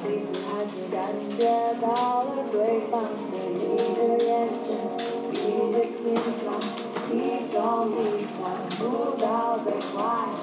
彼此还是感觉到了对方的一个眼神，一个心跳，一种意想不到的快乐。